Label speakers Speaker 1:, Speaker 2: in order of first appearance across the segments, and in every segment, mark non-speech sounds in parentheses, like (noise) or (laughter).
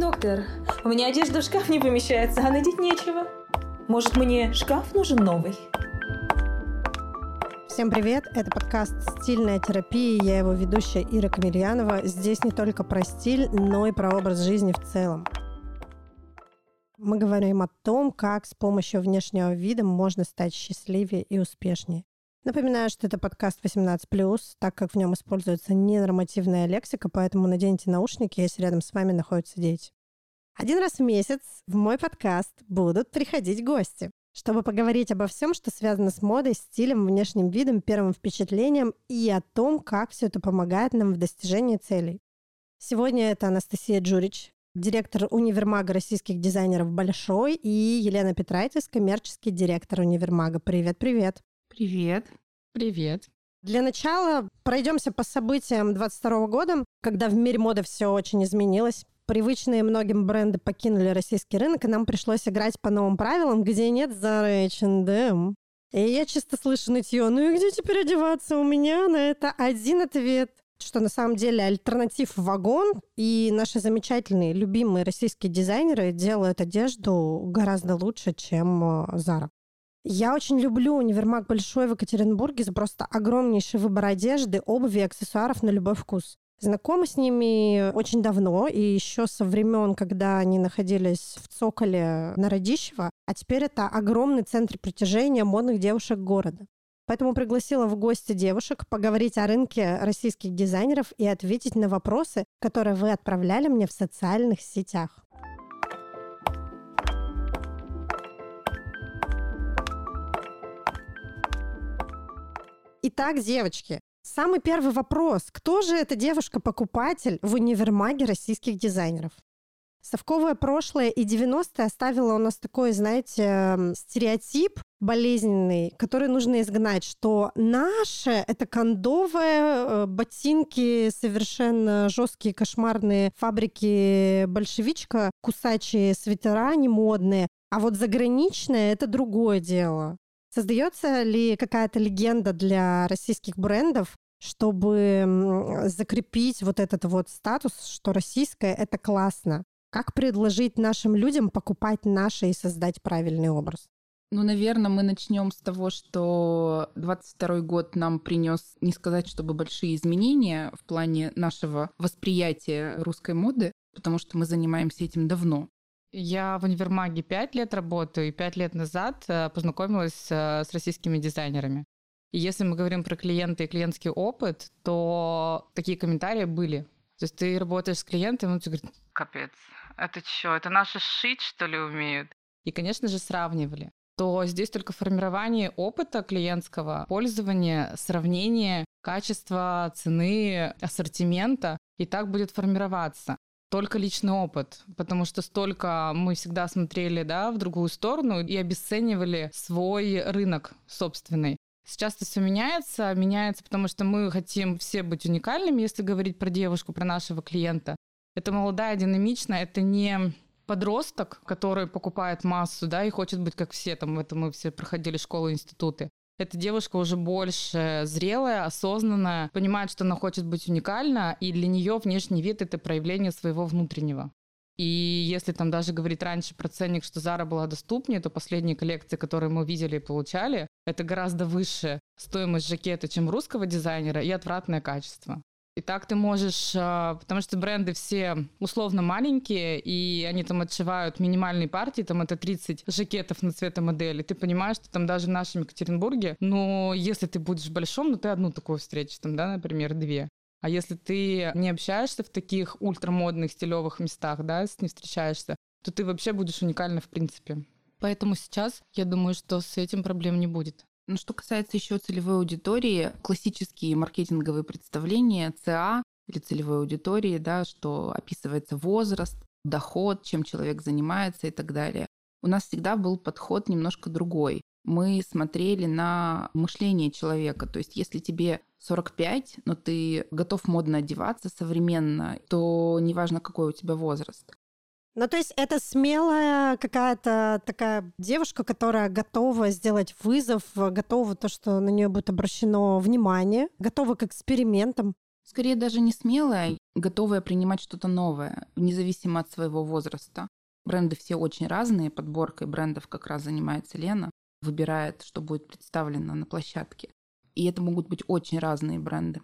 Speaker 1: Доктор, у меня одежда в шкаф не помещается, а надеть нечего. Может, мне шкаф нужен новый?
Speaker 2: Всем привет! Это подкаст «Стильная терапия». Я его ведущая Ира Камельянова. Здесь не только про стиль, но и про образ жизни в целом. Мы говорим о том, как с помощью внешнего вида можно стать счастливее и успешнее. Напоминаю, что это подкаст 18+, так как в нем используется ненормативная лексика, поэтому наденьте наушники, если рядом с вами находятся дети. Один раз в месяц в мой подкаст будут приходить гости, чтобы поговорить обо всем, что связано с модой, стилем, внешним видом, первым впечатлением и о том, как все это помогает нам в достижении целей. Сегодня это Анастасия Джурич, директор универмага российских дизайнеров «Большой», и Елена Петрайтис, коммерческий директор универмага. Привет-привет!
Speaker 3: Привет.
Speaker 4: Привет.
Speaker 2: Для начала пройдемся по событиям 22 года, когда в мире моды все очень изменилось. Привычные многим бренды покинули российский рынок, и нам пришлось играть по новым правилам, где нет Zara H&M. И я чисто слышу нытье, ну и где теперь одеваться? У меня на это один ответ что на самом деле альтернатив вагон, и наши замечательные, любимые российские дизайнеры делают одежду гораздо лучше, чем э, Zara. Я очень люблю универмаг Большой в Екатеринбурге за просто огромнейший выбор одежды, обуви и аксессуаров на любой вкус. Знакомы с ними очень давно, и еще со времен, когда они находились в Цоколе на Радищево, а теперь это огромный центр притяжения модных девушек города. Поэтому пригласила в гости девушек поговорить о рынке российских дизайнеров и ответить на вопросы, которые вы отправляли мне в социальных сетях. Итак, девочки, самый первый вопрос. Кто же эта девушка-покупатель в универмаге российских дизайнеров? Совковое прошлое и 90-е оставило у нас такой, знаете, стереотип болезненный, который нужно изгнать, что наше — это кондовые э, ботинки, совершенно жесткие, кошмарные фабрики большевичка, кусачие свитера немодные, а вот заграничное — это другое дело. Создается ли какая-то легенда для российских брендов, чтобы закрепить вот этот вот статус, что российское — это классно? Как предложить нашим людям покупать наше и создать правильный образ?
Speaker 3: Ну, наверное, мы начнем с того, что 22 год нам принес, не сказать, чтобы большие изменения в плане нашего восприятия русской моды, потому что мы занимаемся этим давно.
Speaker 4: Я в универмаге пять лет работаю, и пять лет назад э, познакомилась э, с российскими дизайнерами. И если мы говорим про клиенты и клиентский опыт, то такие комментарии были. То есть ты работаешь с клиентом, он тебе говорит, капец, это что, это наши шить, что ли, умеют? И, конечно же, сравнивали то здесь только формирование опыта клиентского, пользования, сравнение качества, цены, ассортимента, и так будет формироваться только личный опыт, потому что столько мы всегда смотрели да, в другую сторону и обесценивали свой рынок собственный. Сейчас это все меняется, меняется, потому что мы хотим все быть уникальными, если говорить про девушку, про нашего клиента. Это молодая, динамичная, это не подросток, который покупает массу, да, и хочет быть как все, там, это мы все проходили школы, институты. Эта девушка уже больше зрелая, осознанная, понимает, что она хочет быть уникальна, и для нее внешний вид — это проявление своего внутреннего. И если там даже говорить раньше про ценник, что Зара была доступнее, то последние коллекции, которые мы видели и получали, это гораздо выше стоимость жакета, чем русского дизайнера, и отвратное качество. И так ты можешь, а, потому что бренды все условно маленькие, и они там отшивают минимальные партии, там это 30 жакетов на цветомодели. Ты понимаешь, что там даже в нашем Екатеринбурге, но если ты будешь большом, ну ты одну такую встретишь, там, да, например, две. А если ты не общаешься в таких ультрамодных, стилевых местах, да, с не встречаешься, то ты вообще будешь уникальна в принципе. Поэтому сейчас я думаю, что с этим проблем не будет.
Speaker 3: Ну, что касается еще целевой аудитории, классические маркетинговые представления ЦА или целевой аудитории, да, что описывается возраст, доход, чем человек занимается и так далее. У нас всегда был подход немножко другой. Мы смотрели на мышление человека. То есть, если тебе 45, но ты готов модно одеваться современно, то неважно, какой у тебя возраст.
Speaker 2: Ну, то есть это смелая какая-то такая девушка, которая готова сделать вызов, готова то, что на нее будет обращено внимание, готова к экспериментам.
Speaker 3: Скорее даже не смелая, готовая принимать что-то новое, независимо от своего возраста. Бренды все очень разные, подборкой брендов как раз занимается Лена, выбирает, что будет представлено на площадке. И это могут быть очень разные бренды.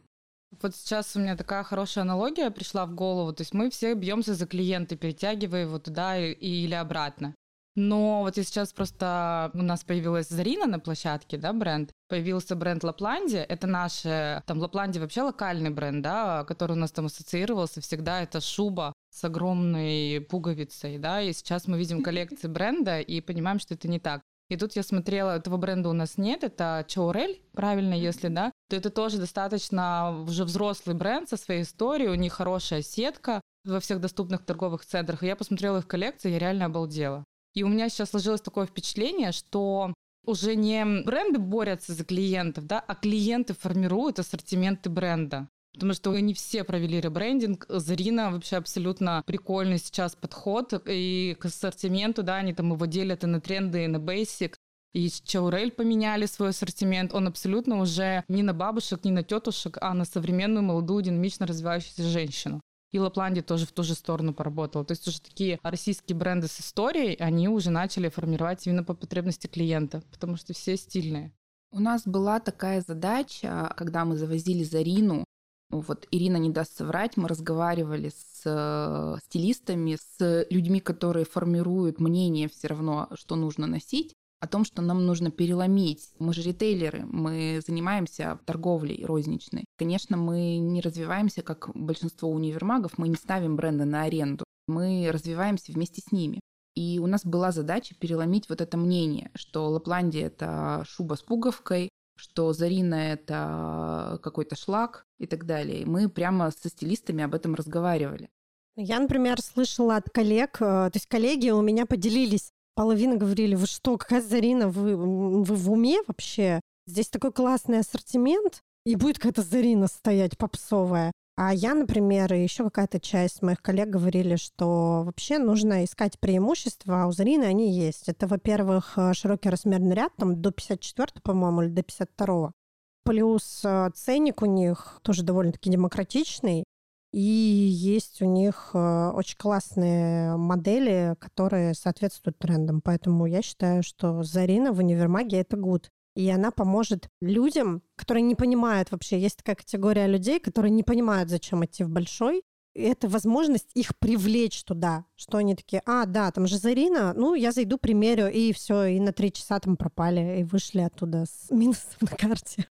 Speaker 4: Вот сейчас у меня такая хорошая аналогия пришла в голову. То есть мы все бьемся за клиента, перетягивая его туда и, или обратно. Но вот я сейчас просто у нас появилась Зарина на площадке, да, бренд. Появился бренд Лапландия. Это наш, там Лапландия вообще локальный бренд, да, который у нас там ассоциировался всегда. Это шуба с огромной пуговицей, да, и сейчас мы видим (laughs) коллекции бренда и понимаем, что это не так. И тут я смотрела, этого бренда у нас нет, это Чаурель, правильно, если, да, то это тоже достаточно уже взрослый бренд со своей историей, у них хорошая сетка во всех доступных торговых центрах. И я посмотрела их коллекции, я реально обалдела. И у меня сейчас сложилось такое впечатление, что уже не бренды борются за клиентов, да, а клиенты формируют ассортименты бренда. Потому что они все провели ребрендинг. Зарина вообще абсолютно прикольный сейчас подход. И к ассортименту, да, они там его делят и на тренды, и на basic. И Чаурель поменяли свой ассортимент. Он абсолютно уже не на бабушек, не на тетушек, а на современную, молодую, динамично развивающуюся женщину. И Лапландия тоже в ту же сторону поработала. То есть уже такие российские бренды с историей, они уже начали формировать именно по потребности клиента, потому что все стильные.
Speaker 3: У нас была такая задача, когда мы завозили Зарину, вот Ирина не даст соврать, мы разговаривали с э, стилистами, с людьми, которые формируют мнение все равно, что нужно носить о том, что нам нужно переломить. Мы же ритейлеры, мы занимаемся торговлей розничной. Конечно, мы не развиваемся, как большинство универмагов, мы не ставим бренды на аренду. Мы развиваемся вместе с ними. И у нас была задача переломить вот это мнение, что Лапландия — это шуба с пуговкой, что Зарина — это какой-то шлак и так далее. Мы прямо со стилистами об этом разговаривали.
Speaker 2: Я, например, слышала от коллег, э, то есть коллеги у меня поделились Половина говорили, вы что, какая Зарина, вы, вы в уме вообще? Здесь такой классный ассортимент, и будет какая-то Зарина стоять попсовая. А я, например, и еще какая-то часть моих коллег говорили, что вообще нужно искать преимущества, а у Зарины они есть. Это, во-первых, э, широкий размерный ряд, там до 54, по-моему, или до 52. Плюс э, ценник у них тоже довольно-таки демократичный. И есть у них э, очень классные модели, которые соответствуют трендам. Поэтому я считаю, что Зарина в универмаге — это гуд. И она поможет людям, которые не понимают вообще. Есть такая категория людей, которые не понимают, зачем идти в большой. И это возможность их привлечь туда, что они такие, а, да, там же Зарина, ну, я зайду, примерю, и все, и на три часа там пропали, и вышли оттуда с (laughs) минусом на карте.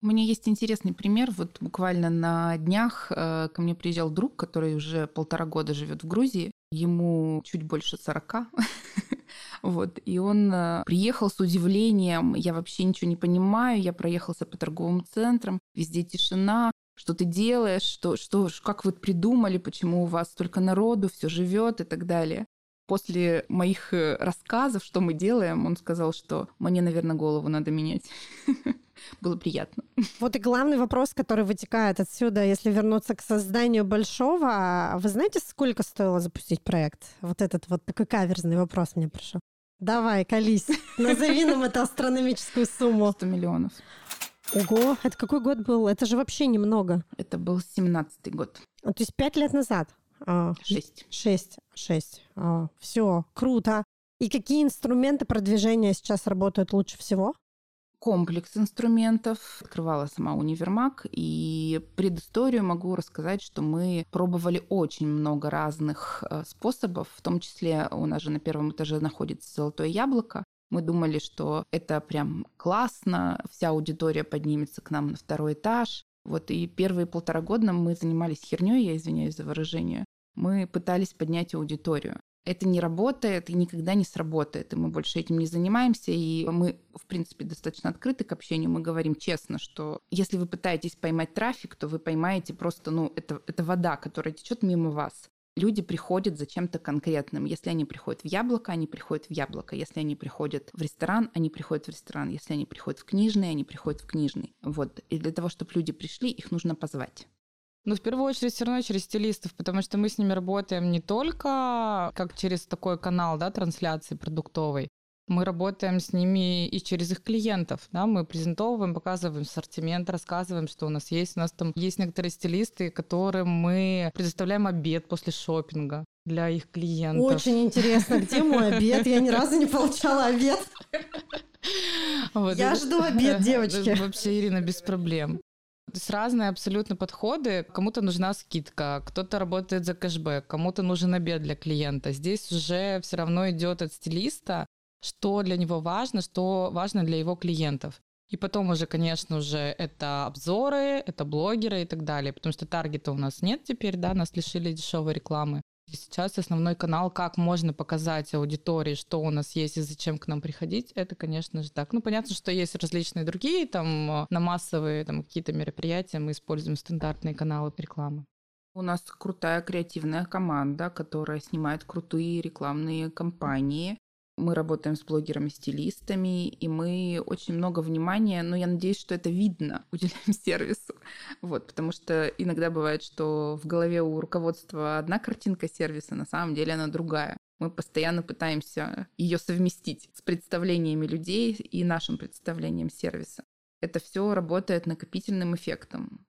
Speaker 3: У меня есть интересный пример. Вот буквально на днях э, ко мне приезжал друг, который уже полтора года живет в Грузии. Ему чуть больше сорока. (laughs) Вот, и он э, приехал с удивлением, я вообще ничего не понимаю, я проехался по торговым центрам, везде тишина, что ты делаешь, что, что, как вы придумали, почему у вас столько народу, все живет и так далее. После моих э, рассказов, что мы делаем, он сказал, что мне, наверное, голову надо менять. (laughs) было приятно.
Speaker 2: Вот и главный вопрос, который вытекает отсюда, если вернуться к созданию большого. Вы знаете, сколько стоило запустить проект? Вот этот вот такой каверзный вопрос мне пришел. Давай, колись. Назови нам эту астрономическую сумму.
Speaker 3: 100 миллионов.
Speaker 2: Ого, это какой год был? Это же вообще немного.
Speaker 3: Это был 17-й год.
Speaker 2: А, то есть пять лет назад?
Speaker 3: А, шесть.
Speaker 2: Шесть. Шесть. А, все, круто. И какие инструменты продвижения сейчас работают лучше всего?
Speaker 3: Комплекс инструментов. Открывала сама универмаг, и предысторию могу рассказать, что мы пробовали очень много разных э, способов, в том числе у нас же на первом этаже находится золотое яблоко, мы думали, что это прям классно, вся аудитория поднимется к нам на второй этаж. Вот и первые полтора года мы занимались херней, я извиняюсь за выражение. Мы пытались поднять аудиторию это не работает и никогда не сработает, и мы больше этим не занимаемся, и мы, в принципе, достаточно открыты к общению, мы говорим честно, что если вы пытаетесь поймать трафик, то вы поймаете просто, ну, это, это вода, которая течет мимо вас. Люди приходят за чем-то конкретным. Если они приходят в яблоко, они приходят в яблоко. Если они приходят в ресторан, они приходят в ресторан. Если они приходят в книжный, они приходят в книжный. Вот. И для того, чтобы люди пришли, их нужно позвать.
Speaker 4: Ну, в первую очередь, все равно через стилистов, потому что мы с ними работаем не только как через такой канал, да, трансляции продуктовой, Мы работаем с ними и через их клиентов. Да? Мы презентовываем, показываем ассортимент, рассказываем, что у нас есть. У нас там есть некоторые стилисты, которым мы предоставляем обед после шопинга для их клиентов.
Speaker 2: Очень интересно, где мой обед? Я ни разу не получала обед.
Speaker 4: Вот.
Speaker 2: Я жду обед, девочки. (laughs)
Speaker 4: Вообще, Ирина, без проблем. Есть разные абсолютно подходы. Кому-то нужна скидка, кто-то работает за кэшбэк, кому-то нужен обед для клиента. Здесь уже все равно идет от стилиста, что для него важно, что важно для его клиентов. И потом уже, конечно же, это обзоры, это блогеры и так далее, потому что таргета у нас нет теперь, да, нас лишили дешевой рекламы. Сейчас основной канал, как можно показать аудитории, что у нас есть и зачем к нам приходить, это, конечно же, так. Ну, понятно, что есть различные другие, там, э, на массовые там, какие-то мероприятия мы используем стандартные каналы рекламы.
Speaker 3: У нас крутая креативная команда, которая снимает крутые рекламные кампании. Мы работаем с блогерами-стилистами, и мы очень много внимания, но я надеюсь, что это видно, (laughs) уделяем сервису. Вот, потому что иногда бывает, что в голове у руководства одна картинка сервиса, на самом деле она другая. Мы постоянно пытаемся ее совместить с представлениями людей и нашим представлением сервиса. Это все работает накопительным эффектом.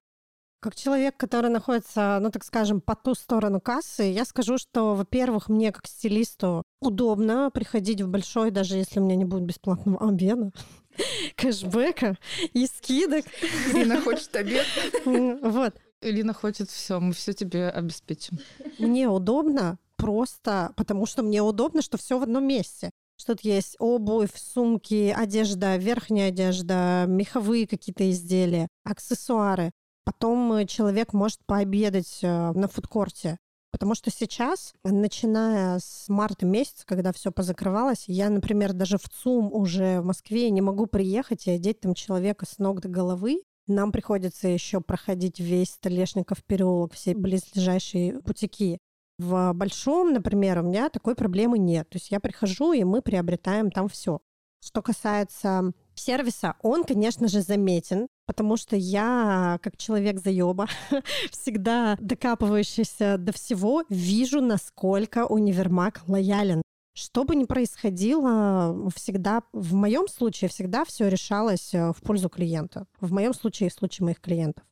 Speaker 2: Как человек, который находится, ну так скажем, по ту сторону кассы, я скажу, что, во-первых, мне как стилисту удобно приходить в большой, даже если у меня не будет бесплатного обеда, (laughs) кэшбэка и скидок.
Speaker 3: Ирина хочет обед.
Speaker 2: Вот.
Speaker 4: Ирина хочет все, мы все тебе обеспечим.
Speaker 2: Мне удобно просто потому, что мне удобно, что все в одном месте. Что тут есть обувь, сумки, одежда, верхняя одежда, меховые какие-то изделия, аксессуары. Потом э, человек может пообедать э, на фудкорте. Потому что сейчас, начиная с марта месяца, когда все позакрывалось, я, например, даже в ЦУМ уже в Москве не могу приехать и одеть там человека с ног до головы. Нам приходится еще проходить весь Столешников переулок, все близлежащие бутики. В Большом, например, у меня такой проблемы нет. То есть я прихожу, и мы приобретаем там все. Что касается сервиса, он, конечно же, заметен, потому что я, как человек заеба, (laughs) всегда докапывающийся до всего, вижу, насколько универмаг лоялен. Что бы ни происходило, всегда, в моем случае, всегда все решалось э, в пользу клиента. В моем случае и в случае моих клиентов.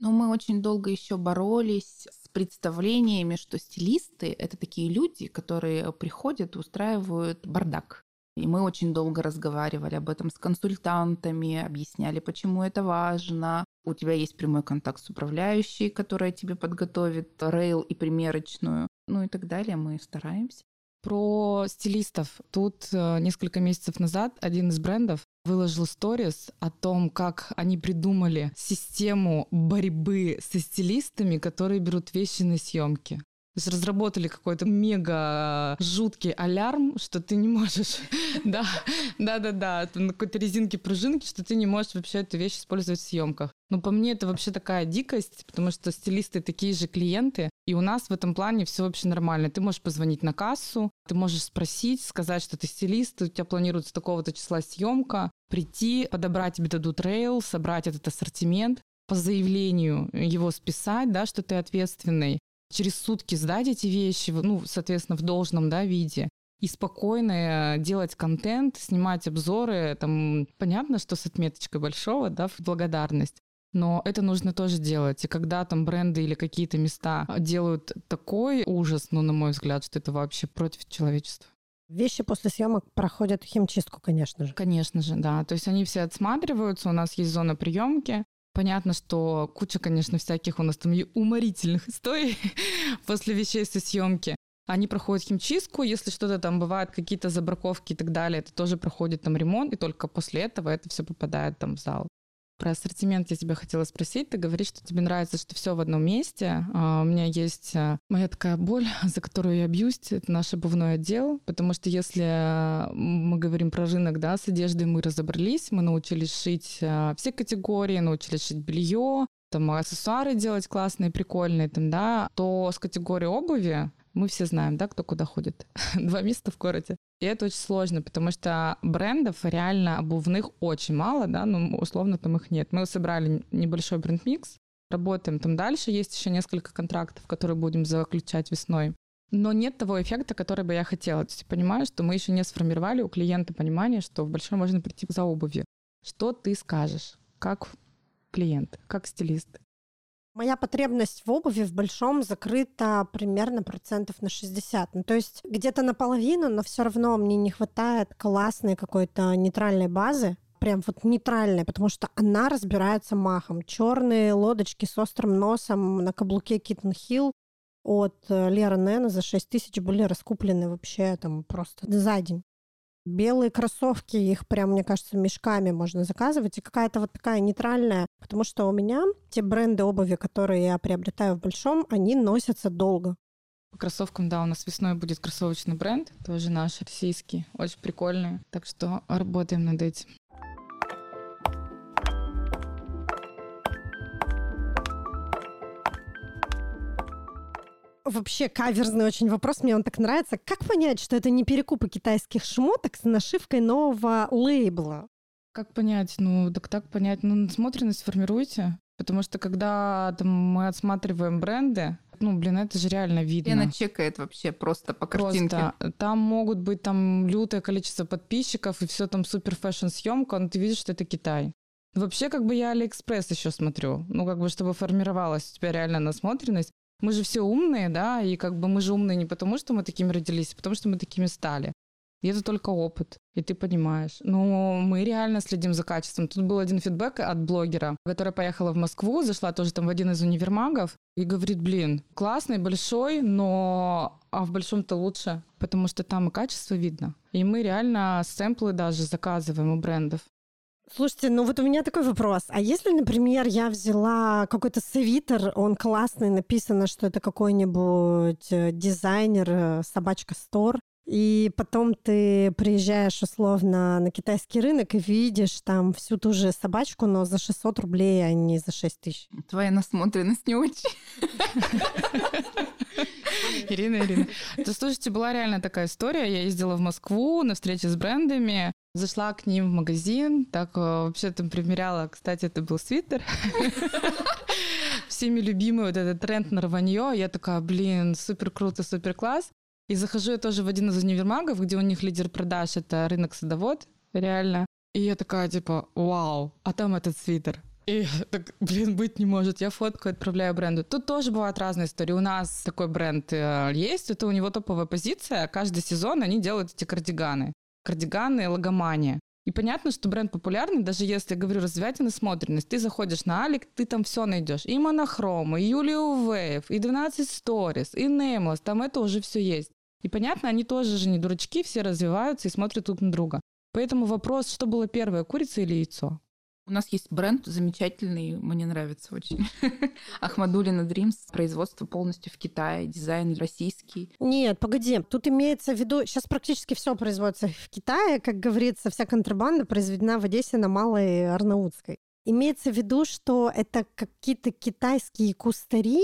Speaker 3: Но мы очень долго еще боролись с представлениями, что стилисты — это такие люди, которые приходят и устраивают бардак. И мы очень долго разговаривали об этом с консультантами, объясняли, почему это важно. У тебя есть прямой контакт с управляющей, которая тебе подготовит рейл и примерочную, ну и так далее. Мы стараемся.
Speaker 4: Про стилистов. Тут э, несколько месяцев назад один из брендов выложил сторис о том, как они придумали систему борьбы со стилистами, которые берут вещи на съемки. Есть разработали какой-то мега жуткий алярм, что ты не можешь, (laughs) да, да, да, да, на какой-то резинке пружинки, что ты не можешь вообще эту вещь использовать в съемках. Но по мне это вообще такая дикость, потому что стилисты такие же клиенты, и у нас в этом плане все вообще нормально. Ты можешь позвонить на кассу, ты можешь спросить, сказать, что ты стилист, у тебя планируется такого-то числа съемка, прийти, подобрать тебе дадут рейл, собрать этот ассортимент, по заявлению его списать, да, что ты ответственный, через сутки сдать эти вещи, ну, соответственно, в должном да, виде, и спокойно делать контент, снимать обзоры. Там понятно, что с отметочкой большого, да, в благодарность. Но это нужно тоже делать. И когда там бренды или какие-то места делают такой ужас, ну, на мой взгляд, что это вообще против человечества.
Speaker 2: Вещи после съемок проходят химчистку, конечно же.
Speaker 4: Конечно же, да. То есть они все отсматриваются, у нас есть зона приемки, Понятно, что куча, конечно, всяких у нас там уморительных (laughs) историй после вещей со съемки. Они проходят химчистку, если что-то там бывает, какие-то забраковки и так далее, это тоже проходит там ремонт, и только после этого это все попадает там в зал. Про ассортимент я тебя хотела спросить. Ты говоришь, что тебе нравится, что все в одном месте. А, у меня есть а, моя такая боль, (laughs) за которую я бьюсь, это наш обувной отдел, потому что если мы говорим про рынок, да, с одеждой мы разобрались, мы научились шить а, все категории, научились шить белье, там аксессуары делать классные, прикольные, там, да, то с категорией обуви мы все знаем, да, кто куда ходит. (laughs) Два места в городе. И это очень сложно, потому что брендов реально обувных очень мало, да, ну, условно там их нет. Мы собрали небольшой бренд-микс, работаем там дальше, есть еще несколько контрактов, которые будем заключать весной. но нет того эффекта, который бы я хотела. То есть понимаю, что мы еще не сформировали у клиента понимание, что в большой можно прийти за обувью. Что ты скажешь, как клиент, как стилист?
Speaker 2: Моя потребность в обуви в большом закрыта примерно процентов на 60. Ну, то есть где-то наполовину, но все равно мне не хватает классной какой-то нейтральной базы, прям вот нейтральная, потому что она разбирается махом. Черные лодочки с острым носом на каблуке Киттен Хилл от э, Лера Нэна за 6 тысяч были раскуплены вообще там просто за день. Белые кроссовки, их прям, мне кажется, мешками можно заказывать. И какая-то вот такая нейтральная. Потому что у меня те бренды обуви, которые я приобретаю в большом, они носятся долго.
Speaker 4: По кроссовкам, да, у нас весной будет кроссовочный бренд, тоже наш российский, очень прикольный. Так что работаем над этим.
Speaker 2: Вообще каверзный очень вопрос, мне он так нравится. Как понять, что это не перекупы китайских шмоток с нашивкой нового лейбла?
Speaker 4: Как понять? Ну, так так понять. Ну, насмотренность формируйте. Потому что когда там, мы отсматриваем бренды, ну, блин, это же реально видно. И
Speaker 3: она чекает вообще просто по картинке.
Speaker 4: Просто. Там могут быть там лютое количество подписчиков, и все там супер fashion съемка, но ты видишь, что это Китай. Вообще, как бы я Алиэкспресс еще смотрю. Ну, как бы, чтобы формировалась у тебя реально насмотренность мы же все умные, да, и как бы мы же умные не потому, что мы такими родились, а потому что мы такими стали. И это только опыт, и ты понимаешь. Но мы реально следим за качеством. Тут был один фидбэк от блогера, которая поехала в Москву, зашла тоже там в один из универмагов и говорит, блин, классный, большой, но а в большом-то лучше, потому что там и качество видно. И мы реально сэмплы даже заказываем у брендов.
Speaker 2: Слушайте, ну вот у меня такой вопрос. А если, например, я взяла какой-то свитер, он классный, написано, что это какой-нибудь э, дизайнер, э, собачка Стор, и потом ты приезжаешь условно на китайский рынок и видишь там всю ту же собачку, но за 600 рублей, а не за 6 тысяч.
Speaker 3: Твоя насмотренность не очень.
Speaker 4: Ирина, Ирина. Да, слушайте, была реально такая история. Я ездила в Москву на встрече с брендами. Зашла к ним в магазин, так э, вообще там примеряла, кстати, это был свитер. (laughs) Всеми любимый вот этот тренд на рванье. Я такая, блин, супер круто, супер класс. И захожу я тоже в один из универмагов, где у них лидер продаж — это рынок садовод, реально. И я такая, типа, вау, а там этот свитер. И так, блин, быть не может. Я фотку отправляю бренду. Тут тоже бывают разные истории. У нас такой бренд э, есть, это у него топовая позиция. Каждый сезон они делают эти кардиганы кардиганы, логомания. И понятно, что бренд популярный, даже если, я говорю, развивайте насмотренность. Ты заходишь на Алик, ты там все найдешь. И Монохром, и Юлию Вейв, и 12 Stories, и Nameless, там это уже все есть. И понятно, они тоже же не дурачки, все развиваются и смотрят друг на друга. Поэтому вопрос, что было первое, курица или яйцо?
Speaker 3: У нас есть бренд замечательный, мне нравится очень. (laughs) Ахмадулина Dreams, производство полностью в Китае, дизайн российский.
Speaker 2: Нет, погоди, тут имеется в виду, сейчас практически все производится в Китае, как говорится, вся контрабанда произведена в Одессе на Малой Арнаутской. Имеется в виду, что это какие-то китайские кустари,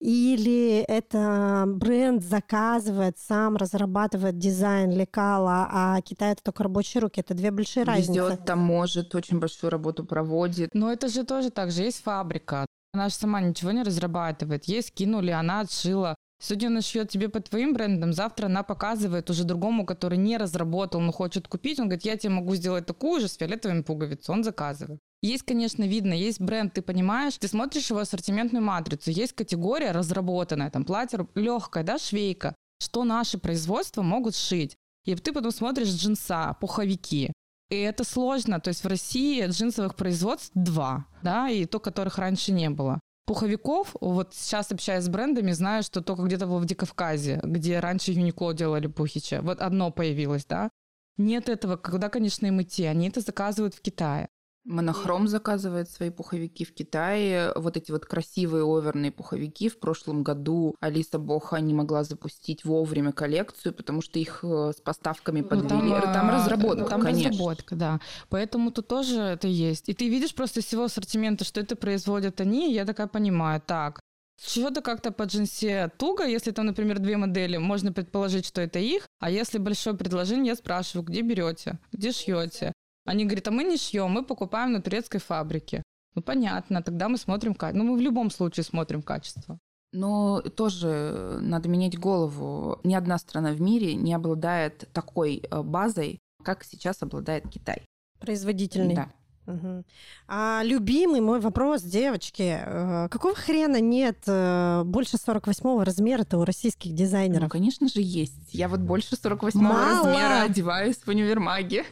Speaker 2: или это бренд заказывает, сам разрабатывает дизайн лекала, а Китай это только рабочие руки. Это две большие разницы.
Speaker 3: Везет, там может, очень большую работу проводит.
Speaker 4: Но это же тоже так же. Есть фабрика. Она же сама ничего не разрабатывает. Ей скинули, она отшила. Сегодня она шьет тебе по твоим брендам, завтра она показывает уже другому, который не разработал, но хочет купить. Он говорит, я тебе могу сделать такую же с фиолетовыми пуговицами. Он заказывает. Есть, конечно, видно, есть бренд, ты понимаешь, ты смотришь его ассортиментную матрицу, есть категория разработанная, там платье легкое, да, швейка, что наши производства могут шить. И ты потом смотришь джинса, пуховики. И это сложно. То есть в России джинсовых производств два, да, и то, которых раньше не было. Пуховиков, вот сейчас общаясь с брендами, знаю, что только где-то в Владикавказе, где раньше Юникло делали пухичи, вот одно появилось, да. Нет этого, когда, конечно, им идти, они это заказывают в Китае.
Speaker 3: Монохром заказывает свои пуховики в Китае. Вот эти вот красивые оверные пуховики. В прошлом году Алиса Боха не могла запустить вовремя коллекцию, потому что их э, с поставками подвели. Ну, там, там разработка,
Speaker 4: Там
Speaker 3: конечно.
Speaker 4: разработка, да. Поэтому тут тоже это есть. И ты видишь просто из всего ассортимента, что это производят они, я такая понимаю, так, чего-то как-то по джинсе туго, если там, например, две модели, можно предположить, что это их, а если большое предложение, я спрашиваю, где берете, где шьете. Они говорят, а мы не шьем, мы покупаем на турецкой фабрике. Ну, понятно, тогда мы смотрим качество. Ну, мы в любом случае смотрим качество.
Speaker 3: Но тоже надо менять голову. Ни одна страна в мире не обладает такой э, базой, как сейчас обладает Китай.
Speaker 2: Производительный.
Speaker 3: Да.
Speaker 2: Угу. А любимый мой вопрос, девочки, э, какого хрена нет э, больше 48 размера-то у российских дизайнеров?
Speaker 3: Ну, конечно же, есть. Я вот больше 48
Speaker 2: Мало!
Speaker 3: размера одеваюсь в универмаге.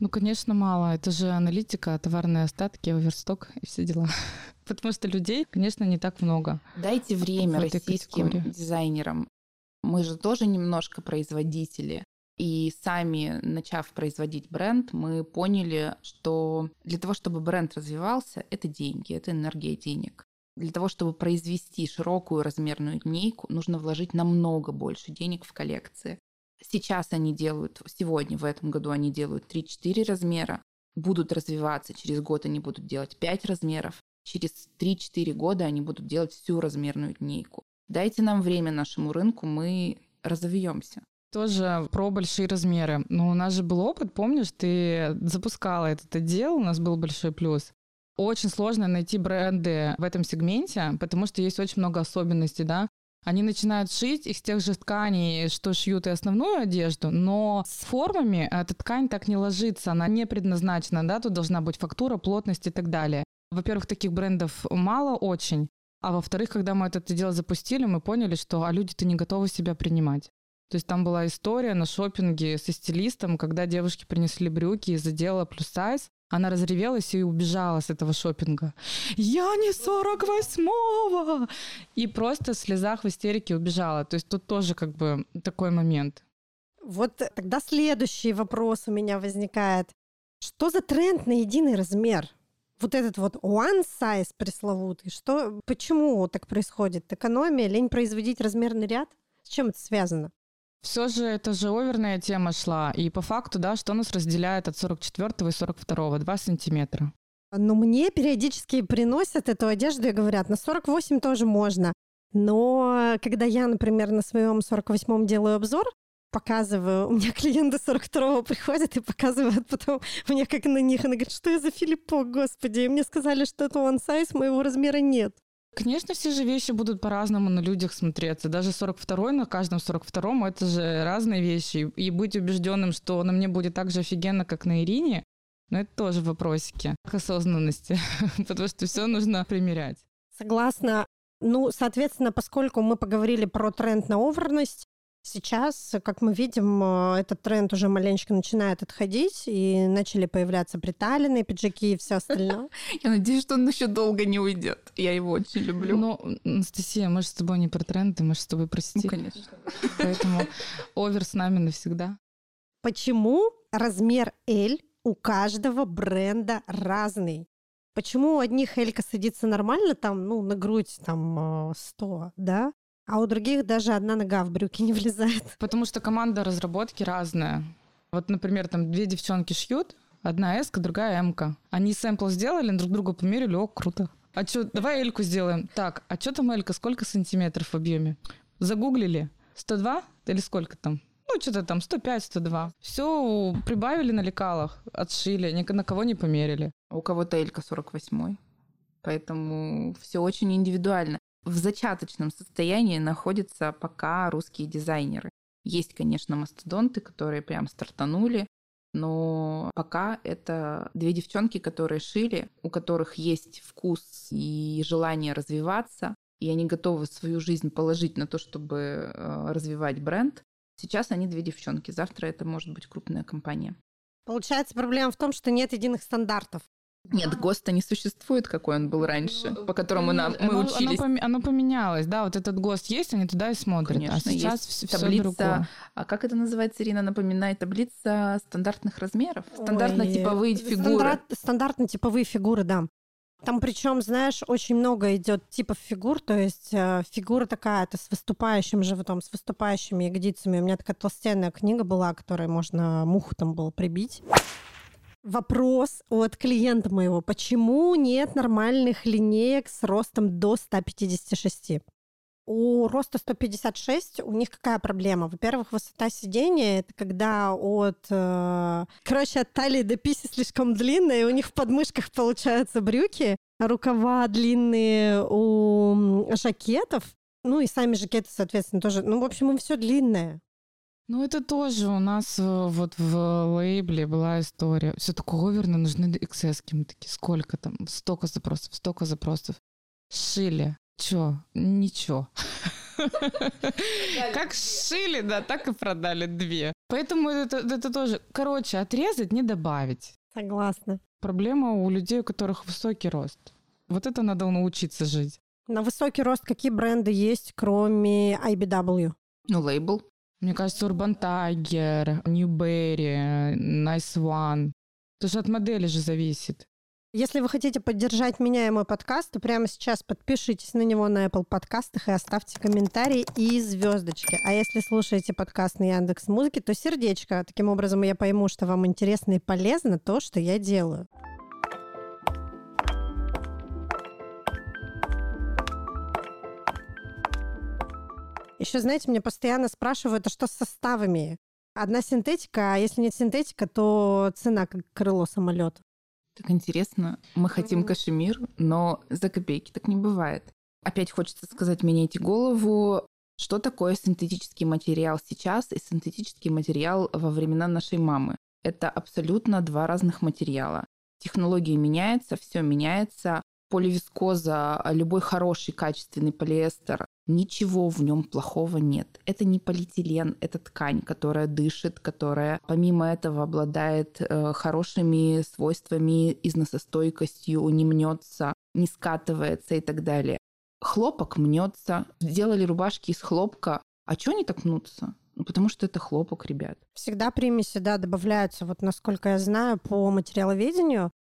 Speaker 4: Ну, конечно, мало. Это же аналитика, товарные остатки, оверсток и все дела. (laughs) Потому что людей, конечно, не так много.
Speaker 3: Дайте время российским
Speaker 4: категории.
Speaker 3: дизайнерам. Мы же тоже немножко производители. И сами, начав производить бренд, мы поняли, что для того, чтобы бренд развивался, это деньги, это энергия денег. Для того, чтобы произвести широкую размерную линейку, нужно вложить намного больше денег в коллекции. Сейчас они делают, сегодня, в этом году они делают 3-4 размера, будут развиваться, через год они будут делать 5 размеров, через 3-4 года они будут делать всю размерную линейку. Дайте нам время нашему рынку, мы разовьемся.
Speaker 4: Тоже про большие размеры. Но у нас же был опыт, помнишь, ты запускала этот отдел, у нас был большой плюс. Очень сложно найти бренды в этом сегменте, потому что есть очень много особенностей, да. Они начинают шить из тех же тканей, что шьют и основную одежду, но с формами эта ткань так не ложится, она не предназначена, да, тут должна быть фактура, плотность и так далее. Во-первых, таких брендов мало очень, а во-вторых, когда мы это дело запустили, мы поняли, что а люди-то не готовы себя принимать. То есть там была история на шопинге со стилистом, когда девушки принесли брюки из отдела плюс сайз, она разревелась и убежала с этого шопинга. Я не 48-го! И просто в слезах в истерике убежала. То есть тут тоже как бы такой момент.
Speaker 2: Вот тогда следующий вопрос у меня возникает. Что за тренд на единый размер? Вот этот вот one size пресловутый, что, почему так происходит? Экономия, лень производить размерный ряд? С чем это связано?
Speaker 4: Все же это же оверная тема шла. И по факту, да, что нас разделяет от 44 и 42? 2 сантиметра.
Speaker 2: Но мне периодически приносят эту одежду и говорят, на 48 тоже можно. Но когда я, например, на своем 48-м делаю обзор, показываю, у меня клиенты 42-го приходят и показывают потом мне как на них. Она говорит, что я за филиппок, господи. И мне сказали, что это one size, моего размера нет.
Speaker 4: Конечно, все же вещи будут по-разному на людях смотреться. Даже 42-й на каждом 42-м это же разные вещи. И быть убежденным, что на мне будет так же офигенно, как на Ирине, ну это тоже вопросики к осознанности, (laughs) потому что все нужно примерять.
Speaker 2: Согласна. Ну, соответственно, поскольку мы поговорили про тренд на оверность, сейчас, как мы видим, э, этот тренд уже маленечко начинает отходить, и начали появляться приталенные пиджаки и все остальное. (laughs)
Speaker 3: Я надеюсь, что он еще долго не уйдет. Я его очень люблю.
Speaker 4: Ну, Анастасия, мы же с тобой не про тренды, мы же с тобой про
Speaker 3: Ну,
Speaker 4: стиль.
Speaker 3: конечно.
Speaker 4: Поэтому овер с нами навсегда.
Speaker 2: Почему размер L у каждого бренда разный? Почему у одних Элька садится нормально, там, ну, на грудь, там, э, 100, да? А у других даже одна нога в брюки не влезает. (laughs)
Speaker 4: Потому что команда разработки разная. Вот, например, там две девчонки шьют, одна S, другая M. -ка. Они сэмпл сделали, друг друга померили, о, круто. А что, давай Эльку сделаем. Так, а что там Элька, сколько сантиметров в объеме? Загуглили. 102 или сколько там? Ну, что-то там 105, 102. Все прибавили на лекалах, отшили, ни на кого не померили.
Speaker 3: У кого-то Элька 48 Поэтому все очень индивидуально. В зачаточном состоянии находятся пока русские дизайнеры. Есть, конечно, мастодонты, которые прям стартанули, но пока это две девчонки, которые шили, у которых есть вкус и желание развиваться, и они готовы свою жизнь положить на то, чтобы э, развивать бренд. Сейчас они две девчонки, завтра это может быть крупная компания.
Speaker 2: Получается, проблема в том, что нет единых стандартов.
Speaker 3: Нет, ГОСТа не существует, какой он был раньше, по которому нам, мы
Speaker 4: Оно-
Speaker 3: учились.
Speaker 4: Оно, оно поменялось, да, вот этот ГОСТ есть, они туда и смотрят. а
Speaker 3: Конечно,
Speaker 4: сейчас
Speaker 3: есть
Speaker 4: все,
Speaker 3: таблица,
Speaker 4: другое.
Speaker 3: А как это называется, Ирина, напоминает? Таблица стандартных размеров? Стандартно-типовые
Speaker 2: Ой,
Speaker 3: фигуры.
Speaker 2: стандарт- Стандартно-типовые фигуры, да. Там причем, знаешь, очень много идет типов фигур, то есть э, фигура такая-то с выступающим животом, с выступающими ягодицами. У меня такая толстенная книга была, которой можно муху там было прибить. Вопрос от клиента моего. Почему нет нормальных линеек с ростом до 156? У роста 156 у них какая проблема? Во-первых, высота сидения это когда от, э, короче, от талии до писи слишком длинная, и у них в подмышках получаются брюки, а рукава длинные у жакетов, Ну и сами жакеты, соответственно, тоже. Ну, в общем, им все длинное.
Speaker 4: Ну, это тоже у нас э, вот в лейбле была история. Все такое оверно, нужны XS. Мы такие, сколько там? Столько запросов, столько запросов. Шили. Чё? Ничего. Как шили, да, так и продали две. Поэтому это, это тоже... Короче, отрезать, не добавить.
Speaker 2: Согласна.
Speaker 4: Проблема у людей, у которых высокий рост. Вот это надо научиться жить.
Speaker 2: На высокий рост какие бренды есть, кроме IBW?
Speaker 3: Ну, лейбл.
Speaker 4: Мне кажется, Urban Tiger, Newberry, Nice One. Это же от модели же зависит.
Speaker 2: Если вы хотите поддержать меня и мой подкаст, то прямо сейчас подпишитесь на него на Apple подкастах и оставьте комментарий и звездочки. А если слушаете подкаст на Яндекс Музыке, то сердечко. Таким образом я пойму, что вам интересно и полезно то, что я делаю. Еще, знаете, меня постоянно спрашивают, а что с составами? Одна синтетика, а если нет синтетика, то цена как крыло самолета.
Speaker 3: Так интересно. Мы хотим кашемир, но за копейки так не бывает. Опять хочется сказать, меняйте голову. Что такое синтетический материал сейчас и синтетический материал во времена нашей мамы? Это абсолютно два разных материала. Технологии меняются, все меняется. Поливискоза, любой хороший качественный полиэстер, ничего в нем плохого нет. Это не полиэтилен, это ткань, которая дышит, которая помимо этого обладает э, хорошими свойствами, износостойкостью, не мнется, не скатывается и так далее. Хлопок мнется. Сделали рубашки из хлопка. А что они так мнутся? Ну, потому что это хлопок, ребят.
Speaker 2: Всегда примеси, да, добавляются. Вот насколько я знаю, по материаловедению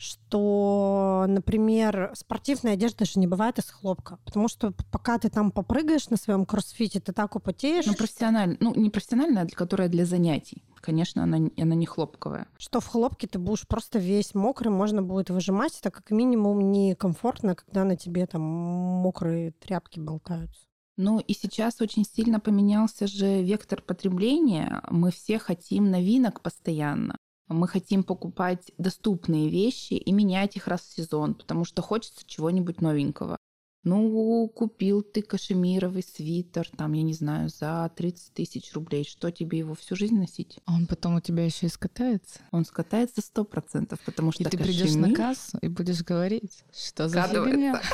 Speaker 2: что, например, спортивная одежда же не бывает из хлопка, потому что пока ты там попрыгаешь на своем кроссфите, ты так употеешь.
Speaker 3: Ну, профессионально, ну, не профессиональная, а которая для занятий. Конечно, она, она не хлопковая.
Speaker 2: Что в хлопке ты будешь просто весь мокрый, можно будет выжимать, это как минимум некомфортно, когда на тебе там мокрые тряпки болтаются.
Speaker 3: Ну и сейчас очень сильно поменялся же вектор потребления. Мы все хотим новинок постоянно мы хотим покупать доступные вещи и менять их раз в сезон, потому что хочется чего-нибудь новенького. Ну, купил ты кашемировый свитер, там, я не знаю, за 30 тысяч рублей. Что тебе его всю жизнь носить?
Speaker 4: А он потом у тебя еще и скатается?
Speaker 3: Он скатается сто процентов, потому что
Speaker 4: И ты кашемир... придешь на кассу и будешь говорить, что за фигня. (laughs)